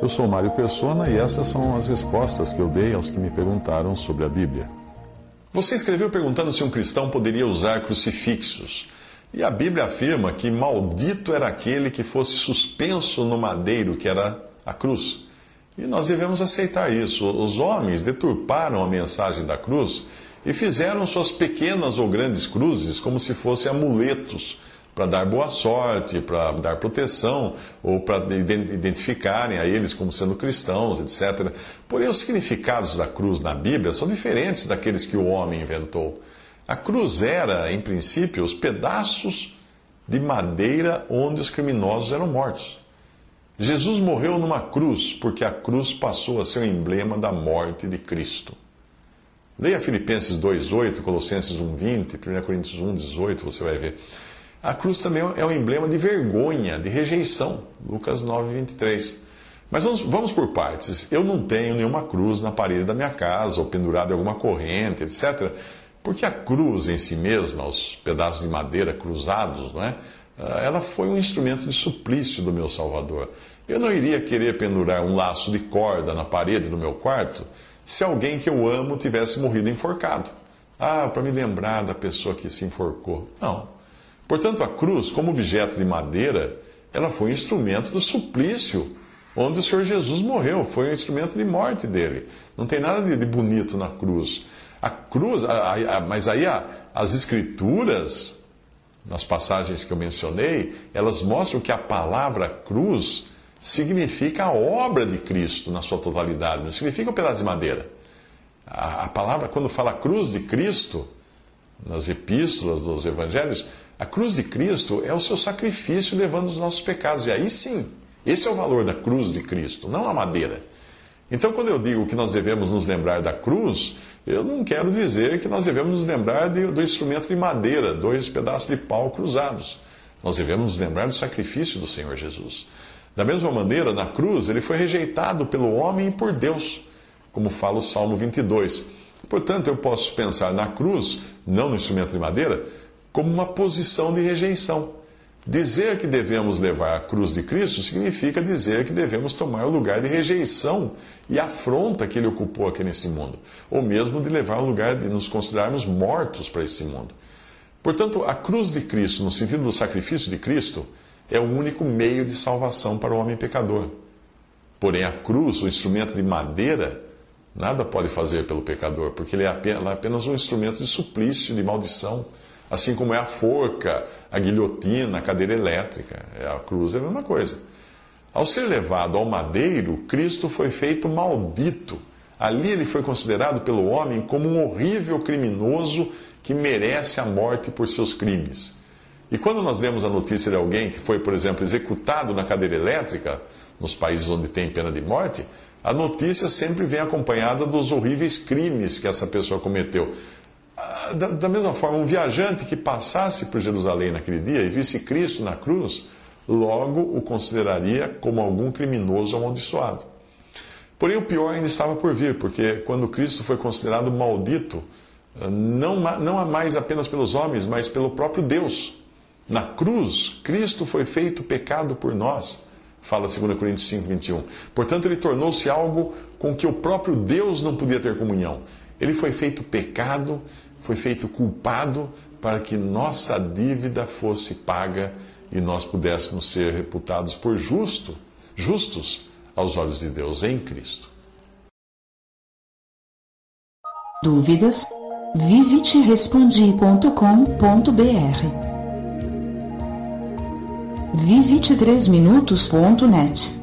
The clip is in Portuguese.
Eu sou Mário Persona e essas são as respostas que eu dei aos que me perguntaram sobre a Bíblia. Você escreveu perguntando se um cristão poderia usar crucifixos. E a Bíblia afirma que maldito era aquele que fosse suspenso no madeiro, que era a cruz. E nós devemos aceitar isso. Os homens deturparam a mensagem da cruz e fizeram suas pequenas ou grandes cruzes como se fossem amuletos para dar boa sorte, para dar proteção, ou para identificarem a eles como sendo cristãos, etc. Porém, os significados da cruz na Bíblia são diferentes daqueles que o homem inventou. A cruz era, em princípio, os pedaços de madeira onde os criminosos eram mortos. Jesus morreu numa cruz porque a cruz passou a ser o emblema da morte de Cristo. Leia Filipenses 2,8, Colossenses 1,20, 1 Coríntios 1,18, você vai ver. A cruz também é um emblema de vergonha, de rejeição. Lucas 9, 23. Mas vamos, vamos por partes. Eu não tenho nenhuma cruz na parede da minha casa, ou pendurada em alguma corrente, etc. Porque a cruz em si mesma, os pedaços de madeira cruzados, não é? Ah, ela foi um instrumento de suplício do meu Salvador. Eu não iria querer pendurar um laço de corda na parede do meu quarto se alguém que eu amo tivesse morrido enforcado. Ah, para me lembrar da pessoa que se enforcou. Não. Portanto, a cruz, como objeto de madeira, ela foi um instrumento do suplício onde o Senhor Jesus morreu, foi um instrumento de morte dele. Não tem nada de, bonito na cruz. A cruz, a, a, mas aí a, as escrituras, nas passagens que eu mencionei, elas mostram que a palavra cruz significa a obra de Cristo na sua totalidade, não significa um pedaço de madeira. A, a palavra, quando fala cruz de Cristo, nas epístolas dos evangelhos, a cruz de Cristo é o seu sacrifício levando os nossos pecados. E aí sim, esse é o valor da cruz de Cristo, não a madeira. Então, quando eu digo que nós devemos nos lembrar da cruz, eu não quero dizer que nós devemos nos lembrar de, do instrumento de madeira, dois pedaços de pau cruzados. Nós devemos nos lembrar do sacrifício do Senhor Jesus. Da mesma maneira, na cruz, ele foi rejeitado pelo homem e por Deus, como fala o Salmo 22. Portanto, eu posso pensar na cruz, não no instrumento de madeira, como uma posição de rejeição. Dizer que devemos levar a cruz de Cristo significa dizer que devemos tomar o lugar de rejeição e afronta que ele ocupou aqui nesse mundo, ou mesmo de levar o lugar de nos considerarmos mortos para esse mundo. Portanto, a cruz de Cristo, no sentido do sacrifício de Cristo, é o único meio de salvação para o homem pecador. Porém, a cruz, o instrumento de madeira, nada pode fazer pelo pecador, porque ele é apenas um instrumento de suplício, de maldição Assim como é a forca, a guilhotina, a cadeira elétrica. É, a cruz é a mesma coisa. Ao ser levado ao madeiro, Cristo foi feito maldito. Ali ele foi considerado pelo homem como um horrível criminoso que merece a morte por seus crimes. E quando nós lemos a notícia de alguém que foi, por exemplo, executado na cadeira elétrica, nos países onde tem pena de morte, a notícia sempre vem acompanhada dos horríveis crimes que essa pessoa cometeu. Da, da mesma forma, um viajante que passasse por Jerusalém naquele dia e visse Cristo na cruz, logo o consideraria como algum criminoso amaldiçoado. Porém, o pior ainda estava por vir, porque quando Cristo foi considerado maldito, ah, não, não mais apenas pelos homens, mas pelo próprio Deus. Na cruz, Cristo foi feito pecado por nós, fala 2 Coríntios 5, 21. Portanto, ele tornou-se algo com que o próprio Deus não podia ter comunhão. Ele foi feito pecado foi feito culpado para que nossa dívida fosse paga e nós pudéssemos ser reputados por justo, justos aos olhos de Deus em Cristo. Dúvidas? Visite respondi.com.br. Visite 3minutos.net.